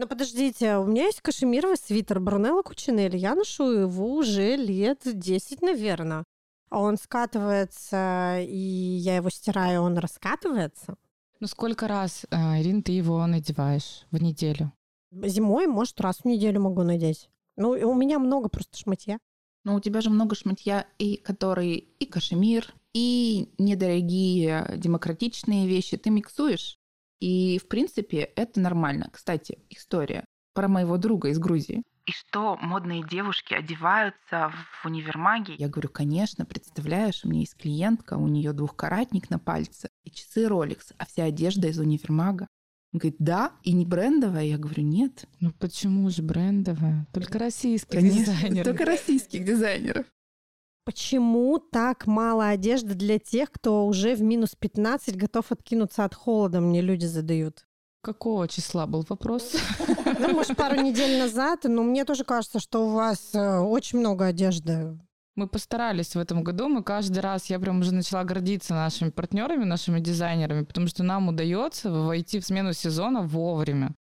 Speaker 2: Ну, подождите, у меня есть кашемировый свитер Брунелла Кучинелли. Я ношу его уже лет 10, наверное. А он скатывается, и я его стираю, он раскатывается.
Speaker 4: Ну сколько раз, э, Ирин, ты его надеваешь в неделю?
Speaker 2: Зимой, может, раз в неделю могу надеть. Ну, у меня много просто шматья.
Speaker 3: Но у тебя же много шматья, и которые и кашемир, и недорогие демократичные вещи. Ты миксуешь, и, в принципе, это нормально. Кстати, история про моего друга из Грузии и что модные девушки одеваются в универмаге. Я говорю, конечно, представляешь, у меня есть клиентка, у нее двухкаратник на пальце и часы Rolex, а вся одежда из универмага. Он говорит, да, и не брендовая. Я говорю, нет.
Speaker 4: Ну почему же брендовая? Только российских
Speaker 3: Конечно,
Speaker 4: дизайнеров.
Speaker 3: Только российских дизайнеров.
Speaker 2: Почему так мало одежды для тех, кто уже в минус 15 готов откинуться от холода, мне люди задают.
Speaker 4: Какого числа был вопрос? (laughs)
Speaker 2: Ну, может, пару недель назад, но мне тоже кажется, что у вас э, очень много одежды.
Speaker 4: Мы постарались в этом году. Мы каждый раз, я прям уже начала гордиться нашими партнерами, нашими дизайнерами, потому что нам удается войти в смену сезона вовремя.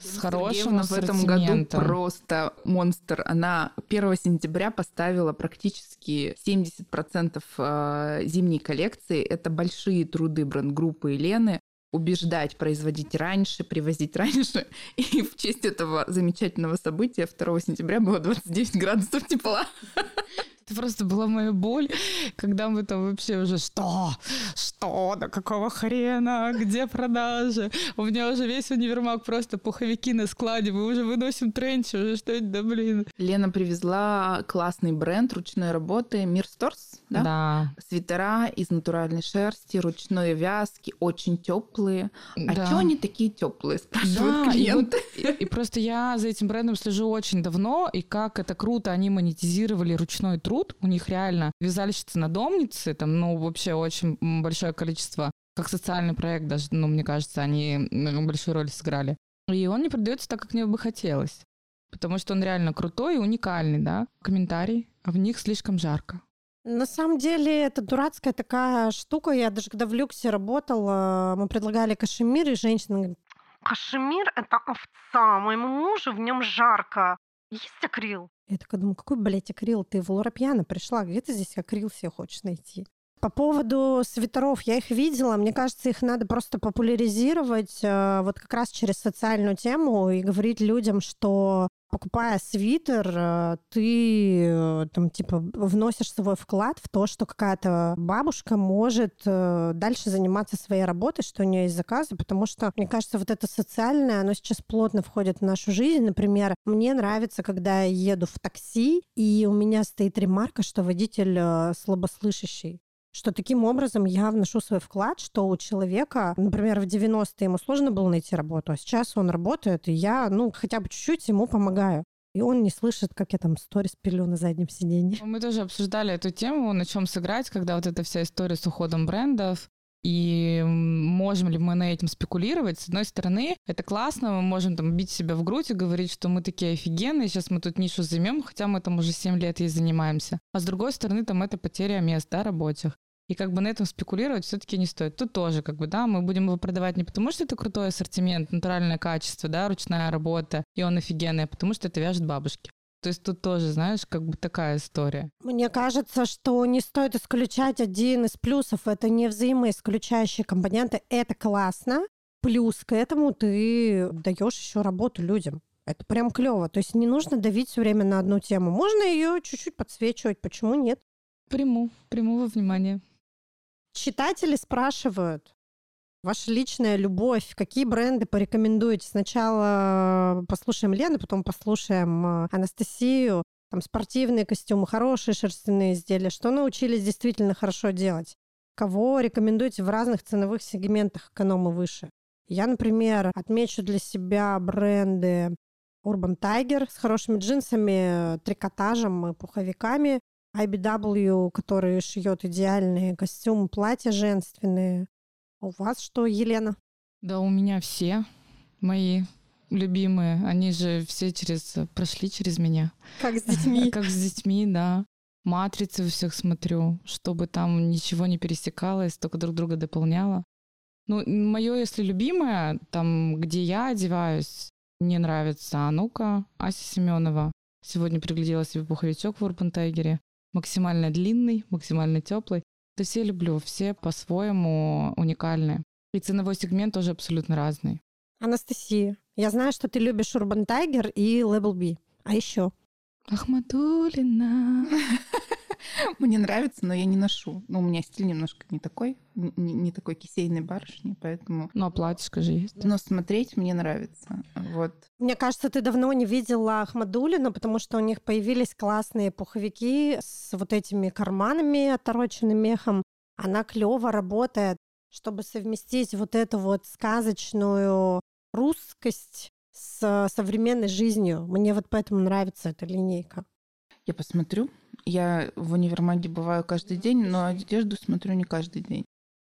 Speaker 4: С хорошим в этом году
Speaker 3: просто монстр. Она 1 сентября поставила практически 70% э, зимней коллекции. Это большие труды бренд-группы Елены убеждать производить раньше, привозить раньше. (laughs) И в честь этого замечательного события 2 сентября было 29 градусов тепла. (laughs)
Speaker 4: Это просто была моя боль, когда мы там вообще уже что? Что? Да какого хрена? Где продажи? У меня уже весь универмаг просто пуховики на складе. Мы уже выносим тренчи. Уже что это, да блин.
Speaker 3: Лена привезла классный бренд ручной работы Мир Сторс, да?
Speaker 4: Да.
Speaker 3: Свитера из натуральной шерсти, ручной вязки, очень теплые. А да. что они такие теплые, спрашивают да, клиенты.
Speaker 4: И, вот, и, и просто я за этим брендом слежу очень давно, и как это круто они монетизировали ручной труд труд. У них реально вязальщицы-надомницы, там, ну, вообще очень большое количество, как социальный проект даже, ну, мне кажется, они большую роль сыграли. И он не продается так, как мне бы хотелось. потому что он реально крутой и уникальный, да. Комментарий, а в них слишком жарко.
Speaker 2: На самом деле, это дурацкая такая штука. Я даже когда в люксе работала, мы предлагали кашемир, и женщина говорит, кашемир — это овца, моему мужу в нем жарко. Есть акрил? Я такая думаю, какой, блядь, акрил? Ты в Лорапьяно пришла, где ты здесь акрил себе хочешь найти? По поводу свитеров, я их видела, мне кажется, их надо просто популяризировать э, вот как раз через социальную тему и говорить людям, что покупая свитер, э, ты э, там типа вносишь свой вклад в то, что какая-то бабушка может дальше заниматься своей работой, что у нее есть заказы, потому что, мне кажется, вот это социальное, оно сейчас плотно входит в нашу жизнь. Например, мне нравится, когда я еду в такси, и у меня стоит ремарка, что водитель слабослышащий что таким образом я вношу свой вклад, что у человека, например, в 90-е ему сложно было найти работу, а сейчас он работает, и я, ну, хотя бы чуть-чуть ему помогаю. И он не слышит, как я там сторис пилю на заднем сиденье.
Speaker 4: Мы тоже обсуждали эту тему, на чем сыграть, когда вот эта вся история с уходом брендов, и можем ли мы на этим спекулировать? С одной стороны, это классно, мы можем там бить себя в грудь и говорить, что мы такие офигенные, сейчас мы тут нишу займем, хотя мы там уже 7 лет ей занимаемся. А с другой стороны, там это потеря мест, да, рабочих. И как бы на этом спекулировать все-таки не стоит. Тут тоже, как бы, да, мы будем его продавать не потому, что это крутой ассортимент, натуральное качество, да, ручная работа, и он офигенный, а потому что это вяжет бабушки. То есть тут тоже, знаешь, как бы такая история.
Speaker 2: Мне кажется, что не стоит исключать один из плюсов. Это не взаимоисключающие компоненты. Это классно. Плюс к этому ты даешь еще работу людям. Это прям клево. То есть не нужно давить все время на одну тему. Можно ее чуть-чуть подсвечивать. Почему нет?
Speaker 4: Приму, приму во внимание.
Speaker 2: Читатели спрашивают, ваша личная любовь, какие бренды порекомендуете? Сначала послушаем Лену, потом послушаем э, Анастасию. Там спортивные костюмы, хорошие шерстяные изделия. Что научились действительно хорошо делать? Кого рекомендуете в разных ценовых сегментах эконома выше? Я, например, отмечу для себя бренды Urban Tiger с хорошими джинсами, трикотажем и пуховиками. IBW, который шьет идеальные костюмы, платья женственные. У вас что, Елена?
Speaker 4: Да, у меня все мои любимые. Они же все через прошли через меня.
Speaker 2: Как с (laughs) детьми.
Speaker 4: Как с детьми, да. Матрицы всех смотрю, чтобы там ничего не пересекалось, только друг друга дополняло. Ну, мое, если любимое, там, где я одеваюсь, мне нравится Анука, Ася Семенова. Сегодня приглядела себе пуховичок в Урбан Тайгере максимально длинный, максимально теплый. То все люблю, все по-своему уникальные. И ценовой сегмент тоже абсолютно разный.
Speaker 2: Анастасия, я знаю, что ты любишь Urban Tiger и Level B. А еще?
Speaker 3: Ахмадулина. (laughs) (laughs) Мне нравится, но я не ношу. Ну, у меня стиль немножко не такой, не, не такой кисейной барышни, поэтому...
Speaker 4: Ну, а платьишко же есть.
Speaker 3: Но смотреть мне нравится. Вот.
Speaker 2: Мне кажется, ты давно не видела Ахмадулину, потому что у них появились классные пуховики с вот этими карманами, отороченным мехом. Она клево работает, чтобы совместить вот эту вот сказочную русскость с современной жизнью. Мне вот поэтому нравится эта линейка.
Speaker 3: Я посмотрю. Я в универмаге бываю каждый день, но одежду смотрю не каждый день.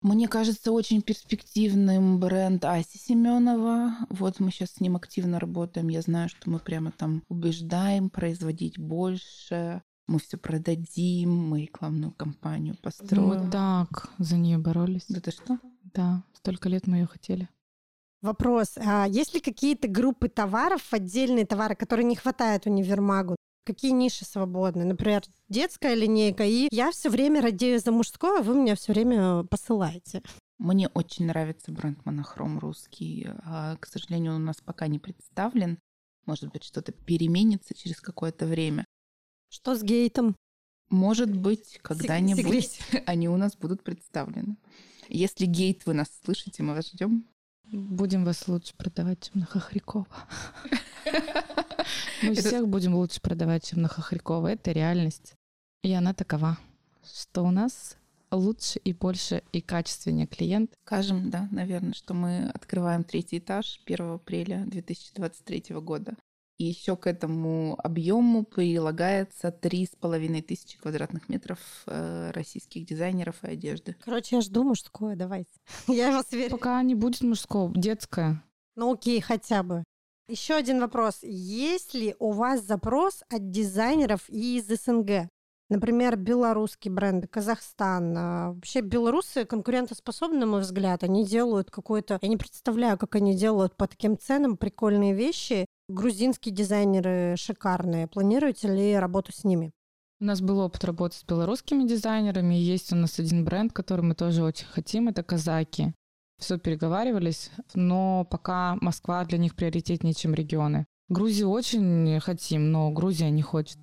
Speaker 3: Мне кажется очень перспективным бренд Аси Семенова. Вот мы сейчас с ним активно работаем. Я знаю, что мы прямо там убеждаем производить больше. Мы все продадим, мы рекламную кампанию построим.
Speaker 4: Мы так за нее боролись.
Speaker 3: Да ты что?
Speaker 4: Да, столько лет мы ее хотели.
Speaker 2: Вопрос. А есть ли какие-то группы товаров, отдельные товары, которые не хватает универмагу? Какие ниши свободны. Например, детская линейка, и я все время радею за мужское, вы меня все время посылаете.
Speaker 3: Мне очень нравится бренд Монохром русский. А, к сожалению, он у нас пока не представлен. Может быть, что-то переменится через какое-то время.
Speaker 2: Что с гейтом?
Speaker 3: Может быть, когда-нибудь (laughs) они у нас будут представлены. Если гейт вы нас слышите, мы вас ждем.
Speaker 4: Будем вас лучше продавать, чем на Хохрякова. (laughs) Мы всех будем лучше продавать, чем на Хохрякова. Это реальность. И она такова, что у нас лучше и больше и качественнее клиент.
Speaker 3: Скажем, да, наверное, что мы открываем третий этаж 1 апреля 2023 года. И еще к этому объему прилагается три с половиной тысячи квадратных метров э, российских дизайнеров и одежды.
Speaker 2: Короче, я жду мужское, давайте. (laughs) Я вас верю.
Speaker 4: Пока не будет мужского, детское.
Speaker 2: Ну окей, хотя бы. Еще один вопрос. Есть ли у вас запрос от дизайнеров из СНГ? Например, белорусские бренды, Казахстан. А, вообще белорусы конкурентоспособны, на мой взгляд. Они делают какой-то... Я не представляю, как они делают по таким ценам прикольные вещи. Грузинские дизайнеры шикарные. Планируете ли работу с ними?
Speaker 4: У нас был опыт работы с белорусскими дизайнерами. Есть у нас один бренд, который мы тоже очень хотим. Это казаки. Все переговаривались, но пока Москва для них приоритетнее, чем регионы. Грузию очень хотим, но Грузия не хочет.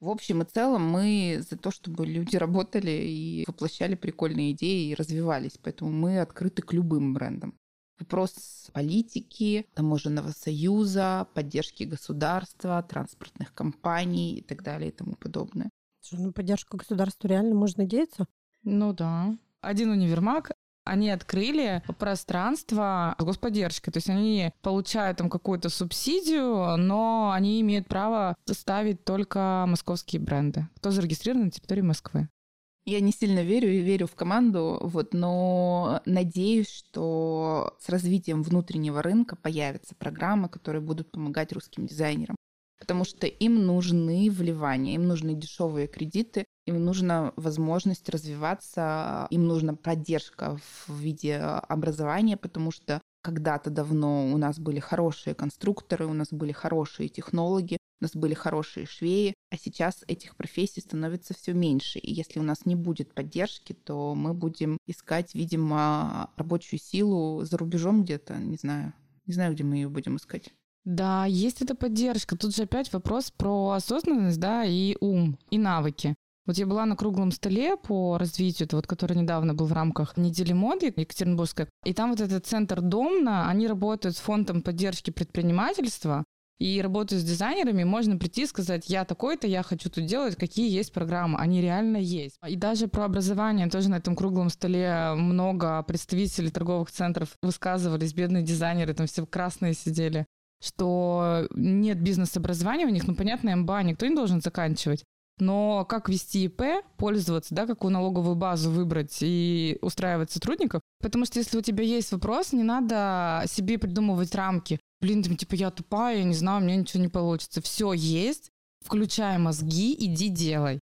Speaker 3: В общем и целом мы за то, чтобы люди работали и воплощали прикольные идеи и развивались. Поэтому мы открыты к любым брендам. Вопрос политики, таможенного союза, поддержки государства, транспортных компаний и так далее и тому подобное.
Speaker 2: На поддержку государства реально можно надеяться?
Speaker 4: Ну да. Один универмаг они открыли пространство с господдержкой. То есть они получают там какую-то субсидию, но они имеют право ставить только московские бренды. Кто зарегистрирован на территории Москвы.
Speaker 3: Я не сильно верю и верю в команду, вот, но надеюсь, что с развитием внутреннего рынка появятся программы, которые будут помогать русским дизайнерам. Потому что им нужны вливания, им нужны дешевые кредиты, им нужна возможность развиваться, им нужна поддержка в виде образования, потому что когда-то давно у нас были хорошие конструкторы, у нас были хорошие технологи, у нас были хорошие швеи, а сейчас этих профессий становится все меньше. И если у нас не будет поддержки, то мы будем искать, видимо, рабочую силу за рубежом где-то, не знаю. Не знаю, где мы ее будем искать.
Speaker 4: Да, есть эта поддержка. Тут же опять вопрос про осознанность, да, и ум, и навыки. Вот я была на круглом столе по развитию, это вот, который недавно был в рамках недели моды Екатеринбургской, и там вот этот центр Домна, они работают с фондом поддержки предпринимательства, и работаю с дизайнерами, можно прийти и сказать, я такой-то, я хочу тут делать, какие есть программы. Они реально есть. И даже про образование тоже на этом круглом столе много представителей торговых центров высказывались, бедные дизайнеры, там все красные сидели что нет бизнес-образования у них, ну, понятно, МБА никто не должен заканчивать. Но как вести ИП, пользоваться, да, какую налоговую базу выбрать и устраивать сотрудников? Потому что если у тебя есть вопрос, не надо себе придумывать рамки. Блин, там, типа, я тупая, я не знаю, у меня ничего не получится. Все есть, включай мозги, иди делай.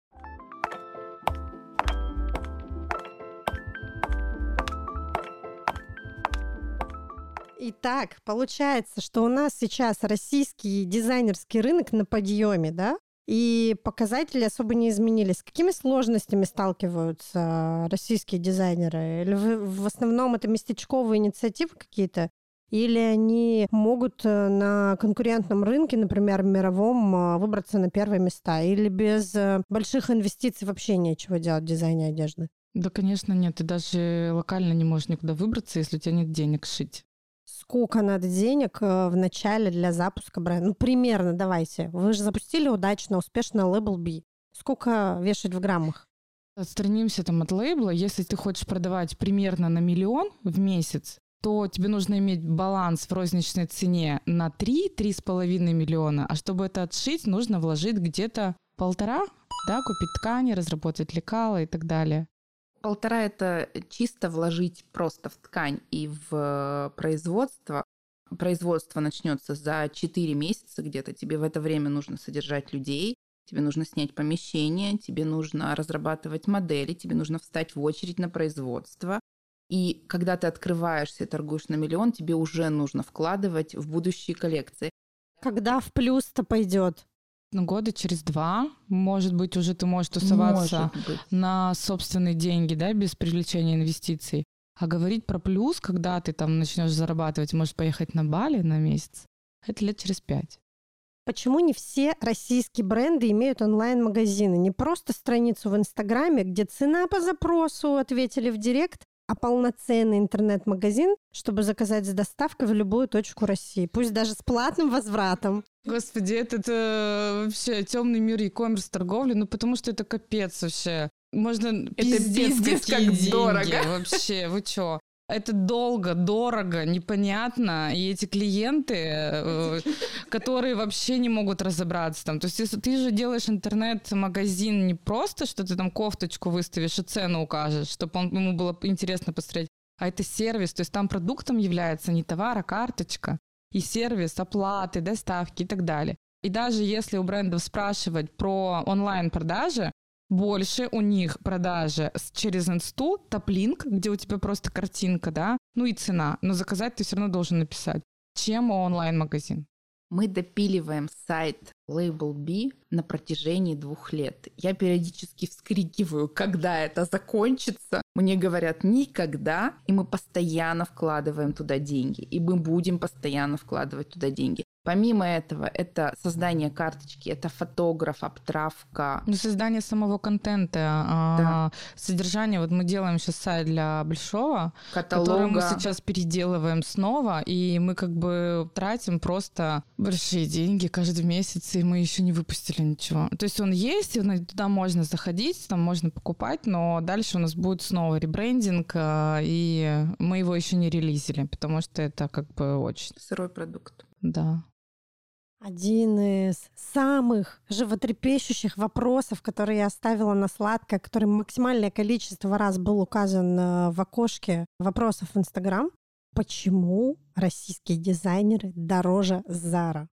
Speaker 2: Итак, получается, что у нас сейчас российский дизайнерский рынок на подъеме, да? И показатели особо не изменились. С какими сложностями сталкиваются российские дизайнеры? Или в основном это местечковые инициативы какие-то? Или они могут э, на конкурентном рынке, например, мировом, э, выбраться на первые места? Или без э, больших инвестиций вообще нечего делать в дизайне одежды?
Speaker 4: Да, конечно, нет. Ты даже локально не можешь никуда выбраться, если у тебя нет денег шить
Speaker 2: сколько надо денег в начале для запуска бренда? Ну, примерно, давайте. Вы же запустили удачно, успешно лейбл B. Сколько вешать в граммах?
Speaker 4: Отстранимся там от лейбла. Если ты хочешь продавать примерно на миллион в месяц, то тебе нужно иметь баланс в розничной цене на 3-3,5 миллиона, а чтобы это отшить, нужно вложить где-то полтора, да, купить ткани, разработать лекала и так далее.
Speaker 3: Полтора – это чисто вложить просто в ткань и в производство. Производство начнется за 4 месяца где-то. Тебе в это время нужно содержать людей, тебе нужно снять помещение, тебе нужно разрабатывать модели, тебе нужно встать в очередь на производство. И когда ты открываешься и торгуешь на миллион, тебе уже нужно вкладывать в будущие коллекции.
Speaker 2: Когда в плюс-то пойдет?
Speaker 4: Ну, года через два, может быть, уже ты можешь тусоваться на собственные деньги, да, без привлечения инвестиций. А говорить про плюс, когда ты там начнешь зарабатывать, можешь поехать на Бали на месяц, это лет через пять.
Speaker 2: Почему не все российские бренды имеют онлайн-магазины? Не просто страницу в Инстаграме, где цена по запросу ответили в директ, а полноценный интернет-магазин, чтобы заказать с доставкой в любую точку России, пусть даже с платным возвратом.
Speaker 4: Господи, это, это вообще темный мир e-commerce торговли, ну потому что это капец вообще. Можно это пиздец, пиздец как деньги. дорого. Вообще, вы чё? Это долго, дорого, непонятно. И эти клиенты, э, которые вообще не могут разобраться там. То есть если ты же делаешь интернет-магазин не просто, что ты там кофточку выставишь и цену укажешь, чтобы ему было интересно посмотреть, а это сервис, то есть там продуктом является не товар, а карточка. и сервис оплаты, доставки и так далее. И даже если у брендов спрашивать про онлайн-продажи, больше у них продажи через инсту, топлинк, где у тебя просто картинка, да, ну и цена, но заказать ты все равно должен написать, чем онлайн-магазин.
Speaker 3: Мы допиливаем сайт Label B на протяжении двух лет. Я периодически вскрикиваю, когда это закончится. Мне говорят никогда, и мы постоянно вкладываем туда деньги, и мы будем постоянно вкладывать туда деньги. Помимо этого, это создание карточки, это фотограф, обтравка.
Speaker 4: Ну, создание самого контента, а, да. содержание. Вот мы делаем сейчас сайт для Большого, Каталога. который мы сейчас переделываем снова, и мы как бы тратим просто большие деньги каждый месяц, и мы еще не выпустили ничего. То есть он есть, и туда можно заходить, там можно покупать, но дальше у нас будет снова ребрендинг, а, и мы его еще не релизили, потому что это как бы очень...
Speaker 3: Сырой продукт.
Speaker 4: Да.
Speaker 2: Один из самых животрепещущих вопросов, который я оставила на сладкое, который максимальное количество раз был указан э, в окошке вопросов в Инстаграм. Почему российские дизайнеры дороже Зара?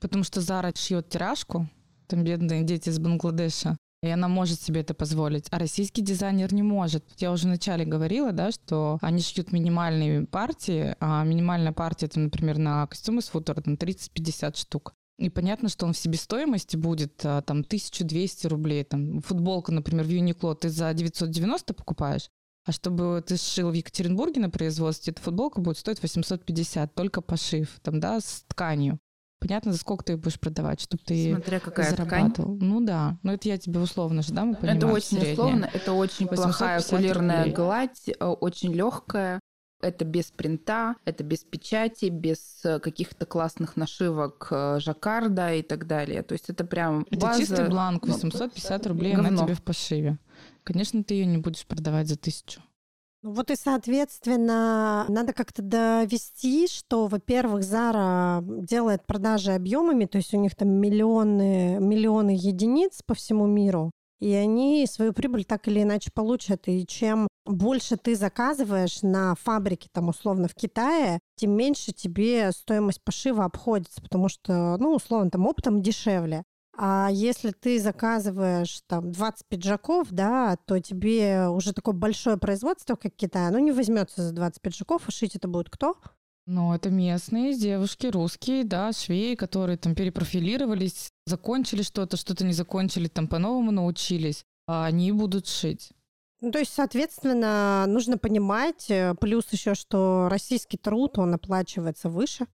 Speaker 4: Потому что Зара шьет тиражку, там бедные дети из Бангладеша, и она может себе это позволить, а российский дизайнер не может. Я уже вначале говорила, да, что они шьют минимальные партии, а минимальная партия, это, например, на костюмы с футера, там 30-50 штук. И понятно, что он в себестоимости будет а, там 1200 рублей. Там, футболку, например, в Юникло ты за 990 покупаешь, а чтобы ты сшил в Екатеринбурге на производстве, эта футболка будет стоить 850, только пошив, там, да, с тканью. Понятно, за сколько ты будешь продавать, чтобы ты
Speaker 3: Смотря какая
Speaker 4: зарабатывал.
Speaker 3: Ткань.
Speaker 4: Ну да, но это я тебе условно же, да, мы понимаем.
Speaker 3: Это очень среднее. условно, это очень плохая кулирная рублей. гладь, э, очень легкая. Это без принта, это без печати, без э, каких-то классных нашивок э, жаккарда и так далее. То есть это прям база...
Speaker 4: Это чистый бланк, 850 ну, рублей говно. она тебе в пошиве. Конечно, ты ее не будешь продавать за тысячу.
Speaker 2: Ну вот и, соответственно, надо как-то довести, что, во-первых, Зара делает продажи объемами, то есть у них там миллионы, миллионы единиц по всему миру, и они свою прибыль так или иначе получат. И чем больше ты заказываешь на фабрике, там, условно, в Китае, тем меньше тебе стоимость пошива обходится, потому что, ну, условно, там оптом дешевле. А если ты заказываешь там 20 пиджаков, да, то тебе уже такое большое производство, как Китай, оно не возьмется за 20 пиджаков, а шить это будет кто?
Speaker 4: Ну, это местные девушки, русские, да, швеи, которые там перепрофилировались, закончили что-то, что-то не закончили, там по-новому научились, а они будут шить.
Speaker 2: Ну, то есть, соответственно, нужно понимать, э, плюс еще, что российский труд, он оплачивается выше.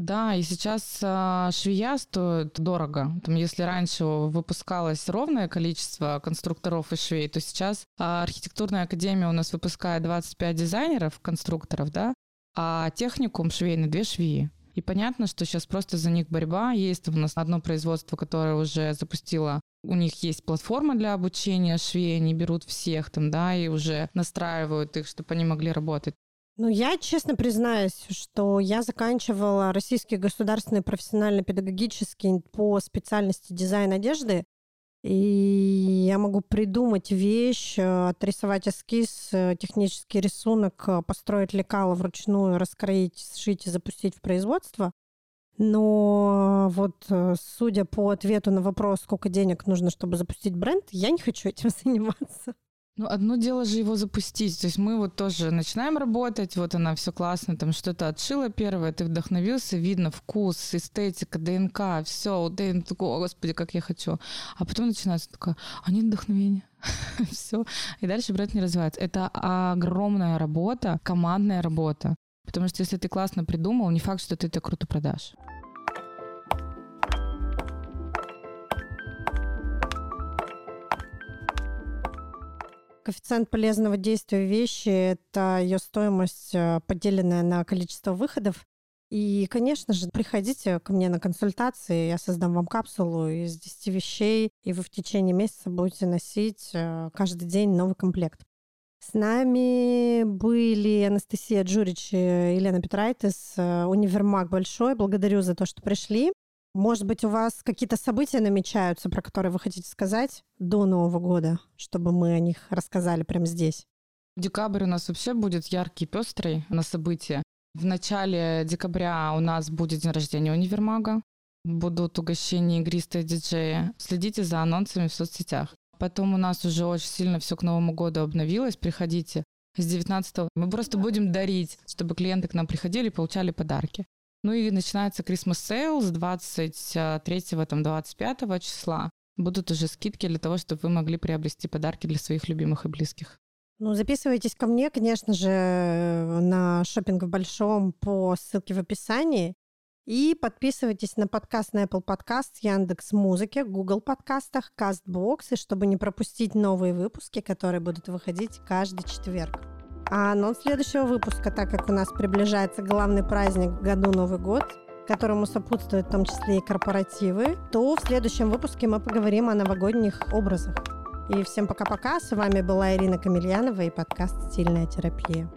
Speaker 4: Да, и сейчас а, швея стоит дорого. Там, если раньше выпускалось ровное количество конструкторов и швей, то сейчас а, архитектурная академия у нас выпускает 25 дизайнеров, конструкторов, да, а техникум швейный две швеи. И понятно, что сейчас просто за них борьба. Есть у нас одно производство, которое уже запустило у них есть платформа для обучения швей, они берут всех там, да, и уже настраивают их, чтобы они могли работать.
Speaker 2: Ну, я честно признаюсь, что я заканчивала Российский государственный профессионально-педагогический по специальности дизайн одежды. И я могу придумать вещь, э, отрисовать эскиз, э, технический рисунок, э, построить лекало вручную, раскроить, сшить и запустить в производство. Но вот судя по ответу на вопрос, сколько денег нужно, чтобы запустить бренд, я не хочу этим (laughs) заниматься.
Speaker 4: Ну, одно дело же его запустить. То есть мы вот тоже начинаем работать, вот она все классно, там что-то отшила первое, ты вдохновился, видно вкус, эстетика, ДНК, все, ДНК, такой, господи, как я хочу. А потом начинается такое, а нет вдохновения. (laughs) все. И дальше бренд не развивается. Это огромная работа, командная работа. Потому что если ты классно придумал, не факт, что ты это круто продашь.
Speaker 2: Коэффициент полезного действия вещи — это ее стоимость, э, поделенная на количество выходов. И, конечно же, приходите ко мне на консультации, я создам вам капсулу из 10 вещей, и вы в течение месяца будете носить э, каждый день новый комплект. С нами были Анастасия Джурич и Елена Петрайтес, э, универмаг большой. Благодарю за то, что пришли. Может быть, у вас какие-то события намечаются, про которые вы хотите сказать до Нового года, чтобы мы о них рассказали прямо здесь?
Speaker 4: Декабрь у нас вообще будет яркий, пестрый на события. В начале декабря у нас будет день рождения универмага. Будут угощения игристые диджеи. Следите за анонсами в соцсетях. Потом у нас уже очень сильно все к Новому году обновилось. Приходите. С 19 мы просто будем дарить, чтобы клиенты к нам приходили и получали подарки. Ну и начинается Christmas Sale с 23 там, 25 числа. Будут уже скидки для того, чтобы вы могли приобрести подарки для своих любимых и близких.
Speaker 2: Ну, записывайтесь ко мне, конечно же, на шопинг в большом по ссылке в описании. И подписывайтесь на подкаст на Apple Podcast, Яндекс Музыке, Google подкастах, CastBox, и чтобы не пропустить новые выпуски, которые будут выходить каждый четверг. А анонс следующего выпуска, так как у нас приближается главный праздник году Новый год, которому сопутствуют в том числе и корпоративы, то в следующем выпуске мы поговорим о новогодних образах. И всем пока-пока. С вами была Ирина Камильянова и подкаст «Стильная терапия».